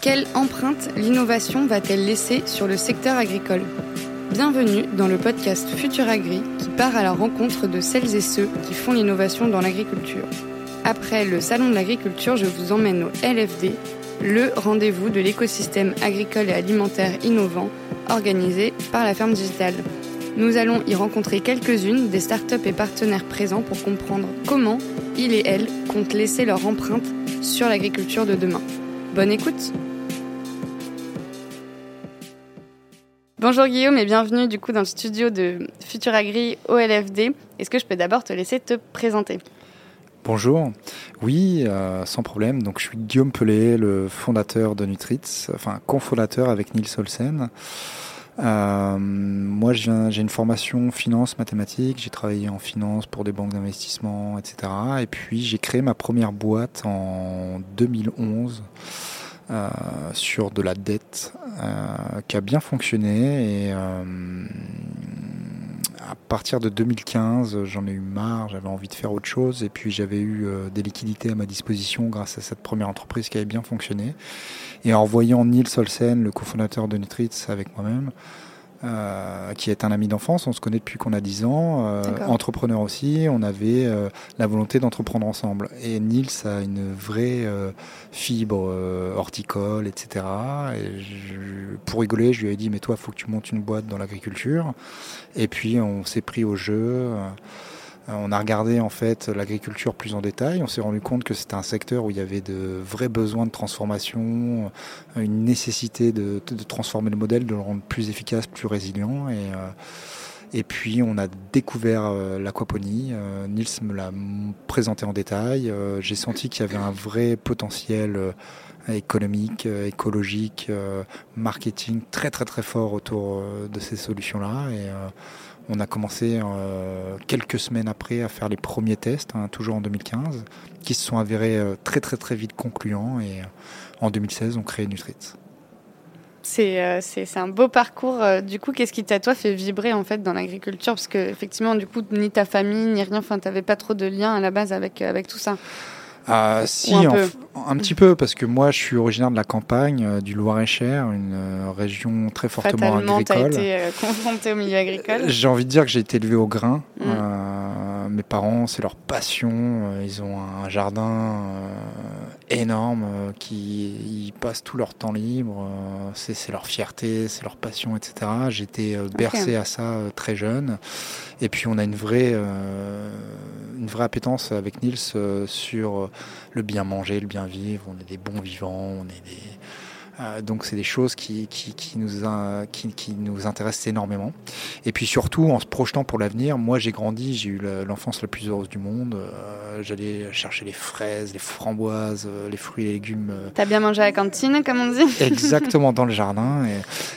Quelle empreinte l'innovation va-t-elle laisser sur le secteur agricole? Bienvenue dans le podcast Futur Agri qui part à la rencontre de celles et ceux qui font l'innovation dans l'agriculture. Après le Salon de l'agriculture, je vous emmène au LFD, le rendez-vous de l'écosystème agricole et alimentaire innovant organisé par la ferme digitale. Nous allons y rencontrer quelques-unes des startups et partenaires présents pour comprendre comment ils et elles comptent laisser leur empreinte sur l'agriculture de demain. Bonne écoute Bonjour Guillaume et bienvenue du coup dans le studio de Futur Agri au LFD. Est-ce que je peux d'abord te laisser te présenter? Bonjour, oui, euh, sans problème. Donc, je suis Guillaume Pelé, le fondateur de Nutritz, enfin cofondateur avec Nils Olsen. Euh, moi, j'ai une formation finance mathématiques. J'ai travaillé en finance pour des banques d'investissement, etc. Et puis, j'ai créé ma première boîte en 2011 euh, sur de la dette euh, qui a bien fonctionné et euh, à partir de 2015 j'en ai eu marre, j'avais envie de faire autre chose et puis j'avais eu des liquidités à ma disposition grâce à cette première entreprise qui avait bien fonctionné. Et en voyant Neil Solsen, le cofondateur de Nutritz avec moi-même, euh, qui est un ami d'enfance. On se connaît depuis qu'on a 10 ans. Euh, entrepreneur aussi. On avait euh, la volonté d'entreprendre ensemble. Et Nils a une vraie fibre horticole, etc. Et pour rigoler, je lui ai dit, mais toi, il faut que tu montes une boîte dans l'agriculture. Et puis, on s'est pris au jeu. Euh, on a regardé en fait l'agriculture plus en détail. On s'est rendu compte que c'était un secteur où il y avait de vrais besoins de transformation, euh, une nécessité de, transformer le modèle, de le rendre plus efficace, plus résilient. Et, euh, puis on a découvert l'aquaponie. Nils me l'a présenté en détail. J'ai senti qu'il y avait un vrai potentiel économique, écologique, marketing très très très fort autour de ces solutions-là. On a commencé euh, quelques semaines après à faire les premiers tests, hein, toujours en 2015, qui se sont avérés euh, très très très vite concluants et euh, en 2016 on crée Nutrit. C'est, un beau parcours. Du coup, qu'est-ce qui t'a toi fait vibrer en fait dans l'agriculture? Parce que effectivement, du coup, ni ta famille ni rien, enfin, t'avais pas trop de lien à la base avec avec tout ça. Ah, si, un, petit peu, parce que moi, je suis originaire de la campagne, euh, du Loir-et-Cher, une euh, région très fortement agricole. été euh, confronté au milieu agricole? J'ai envie de dire que j'ai été élevé au grain. Mm. mes parents, c'est leur passion. Ils ont un jardin énorme qui ils passent tout leur temps libre. c'est leur fierté, c'est leur passion, etc. J'étais bercé à ça très jeune. Et puis, on a une vraie, une vraie appétence avec Niels sur le bien manger, le bien vivre, on est des bons vivants, on est des, euh, donc c'est des choses qui, qui, nous qui, nous intéressent énormément. Et puis surtout en se projetant pour l'avenir, moi j'ai grandi, j'ai eu l'enfance la plus heureuse du monde. Euh, j'allais chercher les fraises, les framboises, euh, les fruits et légumes. T'as bien mangé à la cantine comme on dit? Exactement dans le jardin.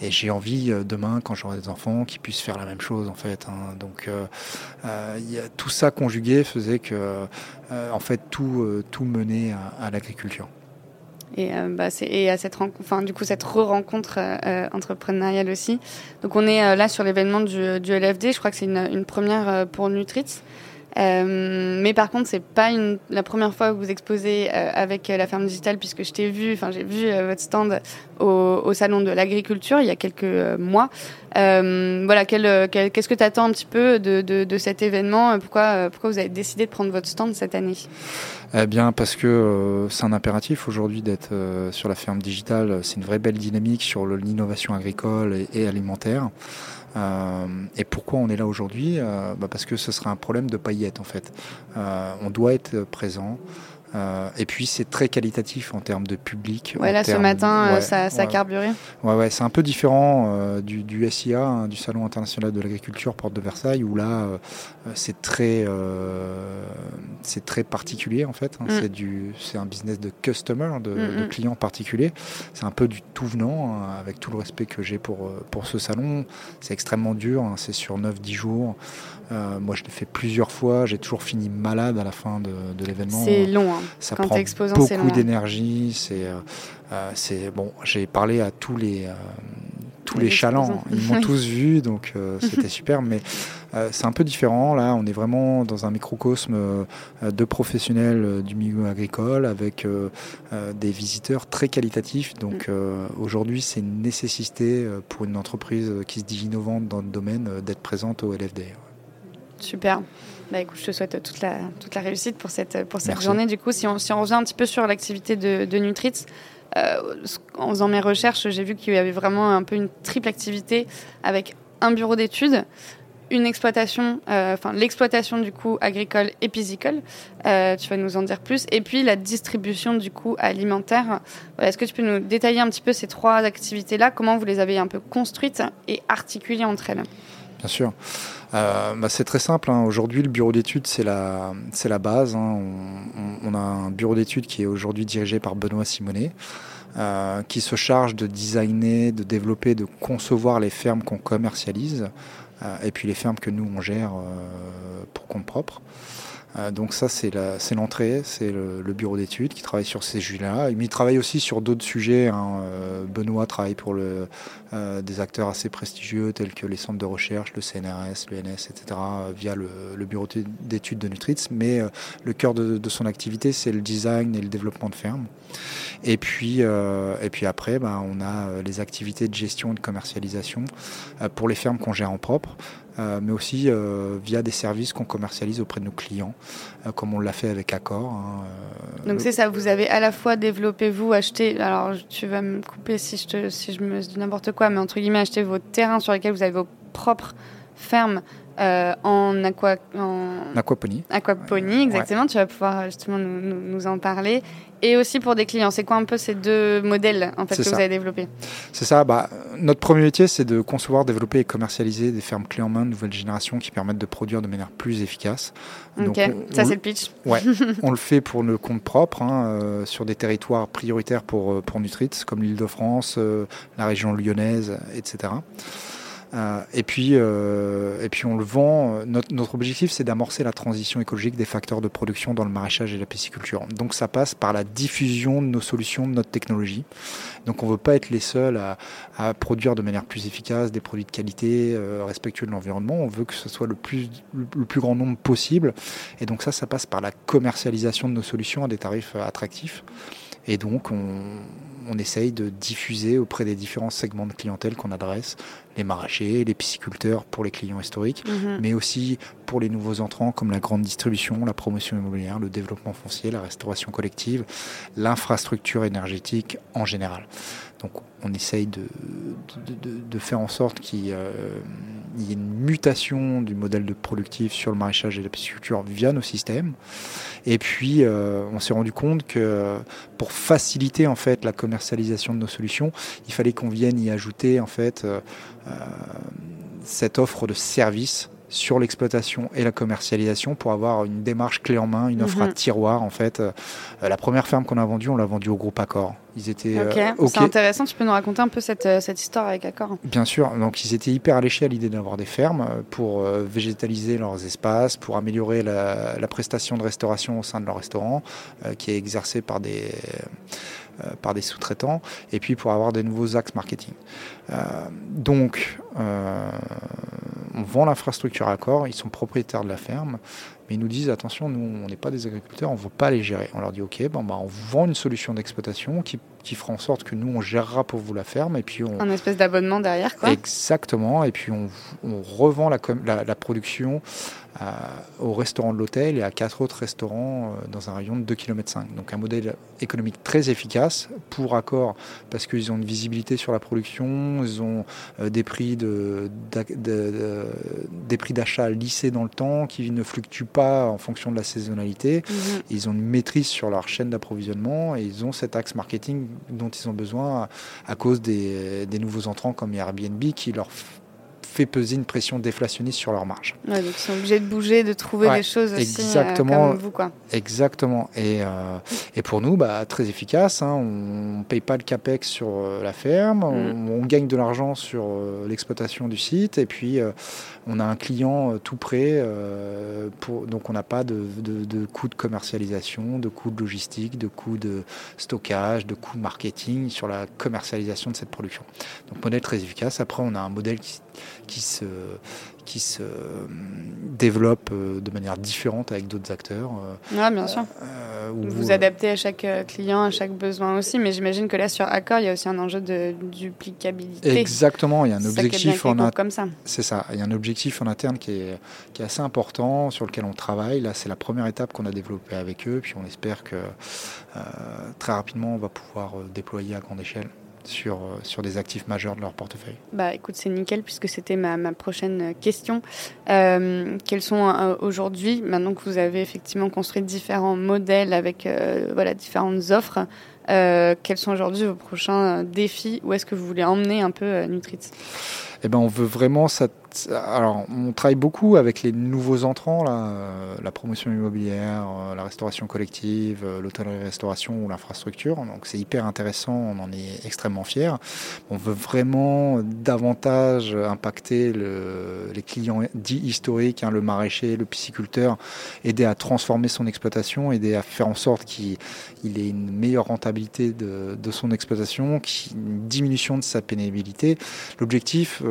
Et, j'ai envie demain quand j'aurai des enfants qu'ils puissent faire la même chose en fait. Hein. Donc y a, tout ça conjugué faisait que en fait tout, tout menait à l'agriculture. Et, euh, bah, et à cette enfin, du coup, cette re-rencontre euh, entrepreneuriale aussi. Donc, on est euh, là sur l'événement du, LFD. Je crois que c'est une, première pour Nutritz. Euh, mais par contre, c'est pas une, la première fois que vous exposez euh, avec la ferme digitale, puisque je t'ai vu, enfin j'ai vu votre stand au salon de l'agriculture il y a quelques mois. Voilà, qu'est-ce que tu attends un petit peu de, de, de cet événement? Pourquoi, pourquoi vous avez décidé de prendre votre stand cette année? Eh bien, parce que euh, c'est un impératif aujourd'hui d'être euh, sur la ferme digitale. C'est une vraie belle dynamique sur l'innovation agricole et, alimentaire. Euh, et pourquoi on est là aujourd'hui? Bah Parce que ce serait un problème de paillettes en fait. on doit être présent. Euh, et puis c'est très qualitatif en termes de public. Ouais, là ce matin, euh, ça, ça carburé. Ouais, ouais, c'est un peu différent euh, du, du, SIA, hein, du Salon international de l'agriculture, porte de Versailles, où là c'est très, c'est très particulier en fait. Hein. Mm. C'est du, c'est un business de customer, de, mm, de mm. client particulier. C'est un peu du tout venant, hein, avec tout le respect que j'ai pour pour ce salon. C'est extrêmement dur. c'est sur 9-10 jours. moi, je l'ai fait plusieurs fois. J'ai toujours fini malade à la fin de, de l'événement. C'est long. Hein. Ça prend beaucoup d'énergie. C'est, euh, euh, c'est bon. J'ai parlé à tous les euh, tous les chalands. Ils m'ont tous vu, donc c'était super. Mais c'est un peu différent. Là, on est vraiment dans un microcosme de professionnels du milieu agricole avec des visiteurs très qualitatifs. Donc mm. aujourd'hui, c'est une nécessité pour une entreprise qui se dit innovante dans le domaine d'être présente au LFD. Super. Bah, écoute, je te souhaite toute la, toute la réussite pour cette, pour cette journée. Du coup, si on, si on revient un petit peu sur l'activité de, de Nutritz, euh, en faisant mes recherches, j'ai vu qu'il y avait vraiment un peu une triple activité avec un bureau d'études, une exploitation, euh, enfin l'exploitation du coup agricole et piscicole. Euh, tu vas nous en dire plus. Et puis la distribution du coup alimentaire. Est-ce que tu peux nous détailler un petit peu ces trois activités-là? Comment vous les avez un peu construites et articulées entre elles? Bien sûr. Euh, bah, c'est très simple. Hein. Aujourd'hui, le bureau d'études, c'est la, c'est la base. Hein. On, a un bureau d'études qui est aujourd'hui dirigé par Benoît Simonet, euh, qui se charge de designer, de développer, de concevoir les fermes qu'on commercialise, euh, et puis les fermes que nous, on gère pour compte propre. Euh, donc ça, c'est l'entrée, c'est le, bureau d'études qui travaille sur ces sujets-là. Il travaille aussi sur d'autres sujets. Hein. Euh, Benoît travaille pour le, euh, des acteurs assez prestigieux tels que les centres de recherche, le CNRS, l'UNS, etc., via le, bureau d'études de Nutritz. Mais le cœur de, son activité, c'est le design et le développement de fermes. Et puis, et puis après, bah, on a les activités de gestion et de commercialisation pour les fermes qu'on gère en propre. Euh, mais aussi euh, via des services qu'on commercialise auprès de nos clients, euh, comme on l'a fait avec Accor. Hein, Donc c'est ça, vous avez à la fois développé, vous, acheté, alors tu vas me couper si je, te, si je me dis n'importe quoi, mais entre guillemets, acheté vos terrains sur lesquels vous avez vos propres fermes en, aqua, en aquaponie. Aquaponie, exactement. Tu vas pouvoir justement nous, nous, en parler et aussi pour des clients. C'est quoi un peu ces deux modèles en fait, que vous avez développés? C'est ça. Bah, notre premier métier, c'est de concevoir, développer et commercialiser des fermes clés en main de nouvelle génération qui permettent de produire de manière plus efficace. Ok, ça c'est le pitch. Ouais, on le fait pour le compte propre, hein, euh, sur des territoires prioritaires pour, euh, pour Nutritz, comme l'île de France, euh, la région lyonnaise, etc. Euh, et, puis, euh, et puis on le vend. Notre, notre objectif, c'est d'amorcer la transition écologique des facteurs de production dans le maraîchage et la pisciculture. Donc ça passe par la diffusion de nos solutions, de notre technologie. Donc on ne veut pas être les seuls à, à, produire de manière plus efficace des produits de qualité, euh, respectueux de l'environnement. On veut que ce soit le plus, le, le plus grand nombre possible. Et donc ça, ça passe par la commercialisation de nos solutions à des tarifs attractifs. Et donc on, on essaye de diffuser auprès des différents segments de clientèle qu'on adresse, les maraîchers, les pisciculteurs pour les clients historiques, mhm. mais aussi pour les nouveaux entrants comme la grande distribution, la promotion immobilière, le développement foncier, la restauration collective, l'infrastructure énergétique en général. Donc on essaye de, de, faire en sorte qu'il y ait une mutation du modèle de productif sur le maraîchage et la pisciculture via nos systèmes. Et puis euh, on s'est rendu compte que pour faciliter en fait la commercialisation de nos solutions, il fallait qu'on vienne y ajouter en fait euh, euh, cette offre de service sur l'exploitation et la commercialisation pour avoir une démarche clé en main, une offre à mhm. tiroir en fait. Euh, la première ferme qu'on a vendue, on l'a vendue au groupe Accor. Ils étaient euh, ok, c'est intéressant. Tu peux nous raconter un peu cette, euh, cette histoire avec Accor? Bien sûr. Donc ils étaient hyper alléchés à l'idée d'avoir des fermes pour végétaliser leurs espaces, pour améliorer la, la, prestation de restauration au sein de leur restaurant, qui est exercée par des par des sous-traitants, et puis pour avoir des nouveaux axes marketing. donc, on vend l'infrastructure à corps, ils sont propriétaires de la ferme, mais ils nous disent attention, nous on n'est pas des agriculteurs, on ne veut pas les gérer. On leur dit ok, bon, bah, on vend une solution d'exploitation qui, fera en sorte que nous on gérera pour vous la ferme et puis on... un espèce d'abonnement derrière quoi. Exactement, et puis on, revend la, la production au restaurant de l'hôtel et à quatre autres restaurants euh, dans un rayon de 2 km. Donc un modèle économique très efficace pour accord parce qu'ils ont une visibilité sur la production, ils ont euh, des prix de, des prix d'achat lissés dans le temps qui ne fluctuent pas en fonction de la saisonnalité. Mhm. Ils ont une maîtrise sur leur chaîne d'approvisionnement et ils ont cet axe marketing dont ils ont besoin à, cause des, des nouveaux entrants comme Airbnb qui leur fait peser une pression déflationniste sur leur marge. donc ils sont obligés de bouger, de trouver des choses aussi euh, exactement, comme vous. Quoi. Exactement. Et, euh, et pour nous, bah, très efficace. Hein. on ne paye pas le CAPEX sur euh, la ferme, mm. on, gagne de l'argent sur l'exploitation du site. Et puis, on a un client tout prêt, pour, donc on n'a pas de, de, coûts de commercialisation, de coûts de logistique, de coûts de stockage, de coûts de marketing sur la commercialisation de cette production. Donc modèle très efficace. Après, on a un modèle qui, qui se qui se développe euh, de manière différente avec d'autres acteurs. Euh, oui, bien sûr. Euh, vous vous adaptez à chaque client, à chaque besoin aussi, mais j'imagine que là, sur Accor, il y a aussi un enjeu de duplicabilité. Exactement, il y a un objectif en interne. C'est ça, il y a un objectif en interne qui est, qui est assez important, sur lequel on travaille. Là, c'est la première étape qu'on a développée avec eux, puis on espère que très rapidement, on va pouvoir déployer à grande échelle sur, euh, sur des actifs majeurs de leur portefeuille Bah écoute, c'est nickel puisque c'était ma, ma, prochaine question. Euh, quels sont euh, aujourd'hui, maintenant que vous avez effectivement construit différents modèles avec voilà, différentes offres, quels sont aujourd'hui vos prochains défis? Où est-ce que vous voulez emmener un peu Nutritz eh ben, on veut vraiment alors, on travaille beaucoup avec les nouveaux entrants, là, euh, la promotion immobilière, euh, la restauration collective, euh, l'hôtellerie-restauration ou l'infrastructure. Donc, c'est hyper intéressant, on en est extrêmement fiers. On veut vraiment davantage impacter les clients dits historiques, hein, le maraîcher, le pisciculteur, aider à transformer son exploitation, aider à faire en sorte qu'il ait une meilleure rentabilité de, son exploitation, une diminution de sa pénibilité. L'objectif,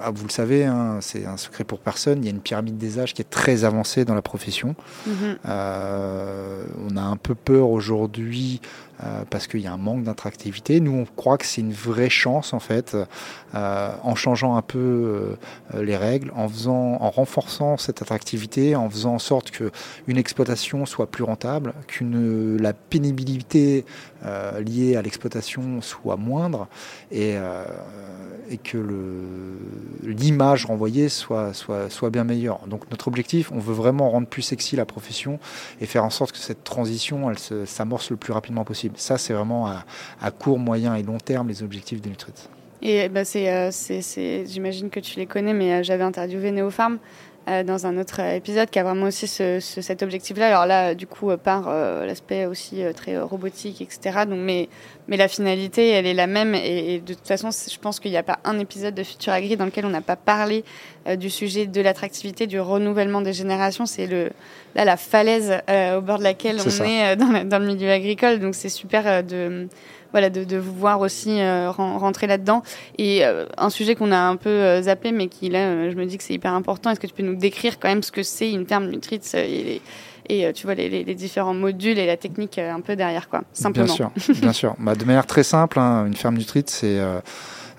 ah, vous le savez, hein, c'est un secret pour personne, il y a une pyramide des âges qui est très avancée dans la profession. Mhm. Euh, on a un peu peur aujourd'hui euh, parce qu'il y a un manque d'attractivité. Nous, on croit que c'est une vraie chance en fait, euh, en changeant un peu euh, les règles, en faisant, en renforçant cette attractivité, en faisant en sorte que une exploitation soit plus rentable, qu'une la pénibilité liée à l'exploitation soit moindre et, que l'image renvoyée soit, soit, bien meilleure. Donc notre objectif, on veut vraiment rendre plus sexy la profession et faire en sorte que cette transition, s'amorce le plus rapidement possible. Ça, c'est vraiment à, court, moyen et long terme les objectifs de Nutrit. Et bah, c'est, j'imagine que tu les connais, mais euh, j'avais interviewé Neopharm euh, dans un autre épisode qui a vraiment aussi cet objectif-là. Alors là, du coup, par l'aspect aussi très robotique, etc. Donc, mais, mais la finalité, elle est la même. Et, de toute façon, je pense qu'il n'y a pas un épisode de Futur Agri dans lequel on n'a pas parlé du sujet de l'attractivité, du renouvellement des générations. C'est le, là la falaise au bord de laquelle on est dans, dans, le milieu agricole. Donc c'est super de voilà, de, vous voir aussi euh, rentrer là-dedans. Et euh, un sujet qu'on a un peu euh, zappé, mais qui là, je me dis que c'est hyper important. Est-ce que tu peux nous décrire quand même ce que c'est une terme Nutritz et, tu vois les, différents modules et la technique un peu derrière, quoi, simplement? Bien sûr, bien sûr. Bah, de manière très simple, hein, une ferme Nutritz, c'est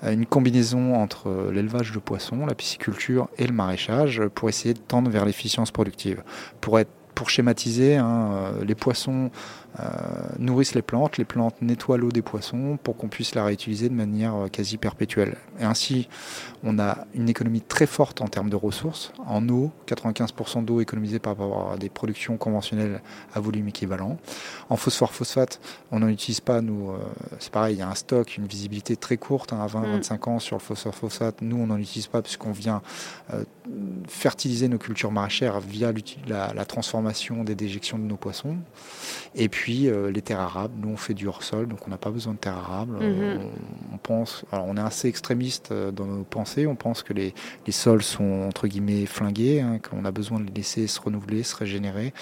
une combinaison entre l'élevage de poissons, la pisciculture et le maraîchage pour essayer de tendre vers l'efficience productive. Pour être pour schématiser, hein, les poissons nourrissent les plantes, les plantes nettoient l'eau des poissons pour qu'on puisse la réutiliser de manière euh, quasi perpétuelle. Et ainsi, on a une économie très forte en termes de ressources. En eau, 95% d'eau économisée par rapport à des productions conventionnelles à volume équivalent. En phosphore-phosphate, on n'en utilise pas, nous, euh, c'est pareil, il y a un stock, une visibilité très courte, hein, à 20-25 mm. ans sur le phosphore-phosphate. Nous, on n'en utilise pas puisqu'on vient fertiliser nos cultures maraîchères via la, la transformation des déjections de nos poissons. Et puis euh, les terres arables, nous on fait du hors-sol, donc on n'a pas besoin de terres arables. Mhm. on, pense, alors on est assez extrémiste euh, dans nos pensées, on pense que les, les sols sont entre guillemets flingués, hein, qu'on a besoin de les laisser se renouveler, se régénérer,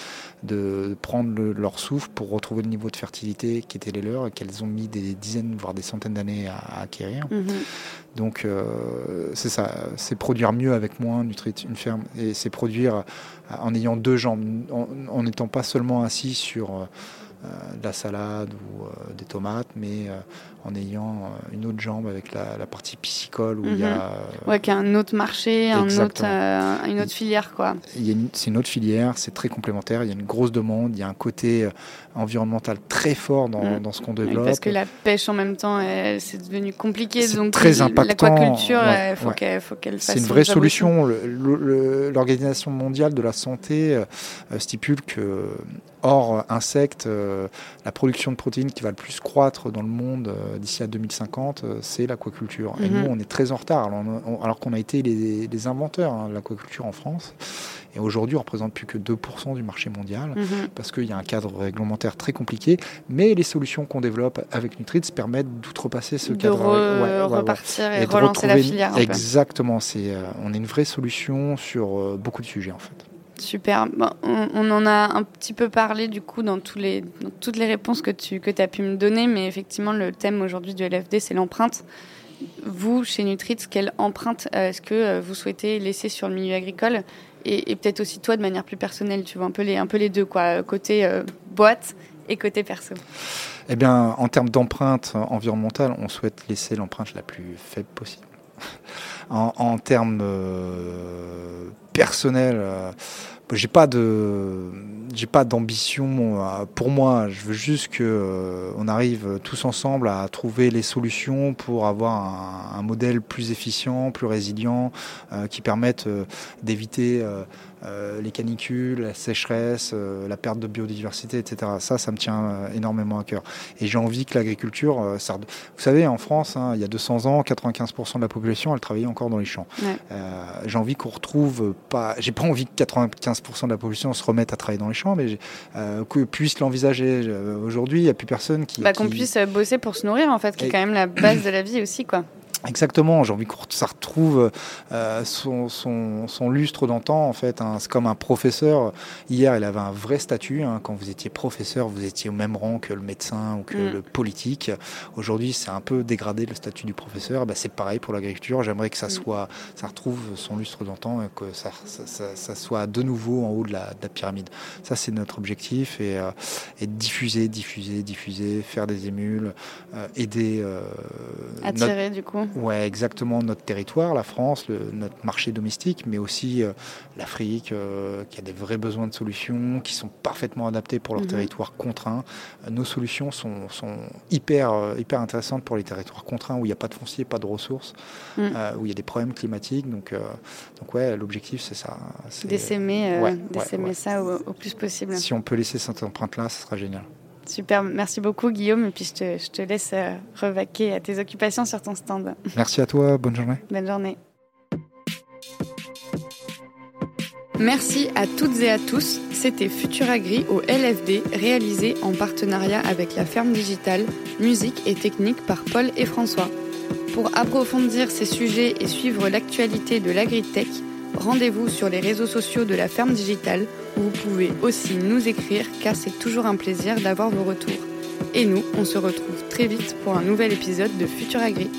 de prendre leur souffle pour retrouver le niveau de fertilité qui était les leurs et qu'elles ont mis des dizaines, voire des centaines d'années à, acquérir. Mhm. Donc euh, c'est ça, c'est produire mieux avec moins, nutrit une ferme, et c'est produire en ayant deux jambes, en n'étant pas seulement assis sur de la salade ou euh, des tomates, mais euh, en ayant une autre jambe avec la, partie piscicole où il y a. Mhm. Ouais, qui a un autre marché, un autre, une autre filière, quoi. C'est une autre filière, c'est très complémentaire. Il y a une grosse demande, il y a un côté environnemental très fort dans, mm. dans ce qu'on développe. parce que la pêche en même temps, c'est devenu compliqué. Donc très impactant. L'aquaculture, il faut qu'elle fasse. C'est une vraie solution. L'Organisation mondiale de la santé stipule que Or, insectes, la production de protéines qui va le plus croître dans le monde d'ici à 2050, c'est l'aquaculture. Et nous, mhm. on est très en retard, alors, qu'on a été les, inventeurs hein, de l'aquaculture en France. Et aujourd'hui, on représente plus que 2% du marché mondial mhm. parce qu'il y a un cadre réglementaire très compliqué. Mais les solutions qu'on développe avec Nutrids permettent d'outrepasser ce cadre. De repartir et, relancer la filière. Exactement. C'est, euh, on est une vraie solution sur euh, beaucoup de sujets en fait. Super. on, en a un petit peu parlé du coup dans, toutes les réponses que tu as pu me donner, mais effectivement, le thème aujourd'hui du LFD, c'est l'empreinte. Vous, chez Nutrids, quelle empreinte euh, est-ce que vous souhaitez laisser sur le milieu agricole et, peut-être aussi toi de manière plus personnelle, tu vois, un peu les, un peu les deux, côté euh, boîte et côté perso? Eh bien, en termes d'empreinte environnementale, on souhaite laisser l'empreinte la plus faible possible. en, termes personnels, euh, j'ai pas de j'ai pas d'ambition pour moi je veux juste que euh, on arrive tous ensemble à trouver les solutions pour avoir un, modèle plus efficient plus résilient euh, qui permette d'éviter euh, les canicules, la sécheresse, la perte de biodiversité, etc. Ça, ça me tient énormément à cœur. Et j'ai envie que l'agriculture, ça... vous savez, en France, hein, il y a 200 ans, 95% de la population, elle travaillait encore dans les champs. j'ai envie qu'on retrouve pas, j'ai pas envie que 95% de la population se remette à travailler dans les champs, mais qu'on puisse l'envisager. Aujourd'hui, il n'y a plus personne qui. Bah, qu'on puisse bosser pour se nourrir, en fait, qui est quand même la base de la vie aussi, quoi. Exactement, j'ai envie que ça retrouve euh, son, son, son, lustre d'antan en fait. Hein. C'est comme un professeur. Hier, il avait un vrai statut. Hein. Quand vous étiez professeur, vous étiez au même rang que le médecin ou que mm. le politique. Aujourd'hui, c'est un peu dégradé le statut du professeur. Bah, c'est pareil pour l'agriculture. J'aimerais que ça mm. soit, ça retrouve son lustre d'antan et que ça, ça, ça, soit de nouveau en haut de la, de la pyramide. Ça, c'est notre objectif et, euh, et, diffuser, diffuser, diffuser, faire des émules, euh, aider. Euh, Attirer du coup. Ouais, exactement notre territoire, la France, notre marché domestique, mais aussi euh, l'Afrique, euh, qui a des vrais besoins de solutions, qui sont parfaitement adaptés pour leur mhm. territoire contraint. Euh, nos solutions sont, hyper, hyper intéressantes pour les territoires contraints où il n'y a pas de foncier, pas de ressources, mm. où il y a des problèmes climatiques. Donc, donc ouais, l'objectif c'est ça. D'essaimer ça au, au plus possible. Si on peut laisser cette empreinte-là, ce sera génial. Super, merci beaucoup Guillaume, et puis je te, je te laisse euh, revaquer à tes occupations sur ton stand. Merci à toi, bonne journée. Bonne journée. Merci à toutes et à tous. C'était Futuragri au LFD, réalisé en partenariat avec la ferme digitale, musique et technique par Paul et François. Pour approfondir ces sujets et suivre l'actualité de l'agritech, rendez-vous sur les réseaux sociaux de la ferme digitale où vous pouvez aussi nous écrire car c'est toujours un plaisir d'avoir vos retours. Et nous, on se retrouve très vite pour un nouvel épisode de Futur Agri.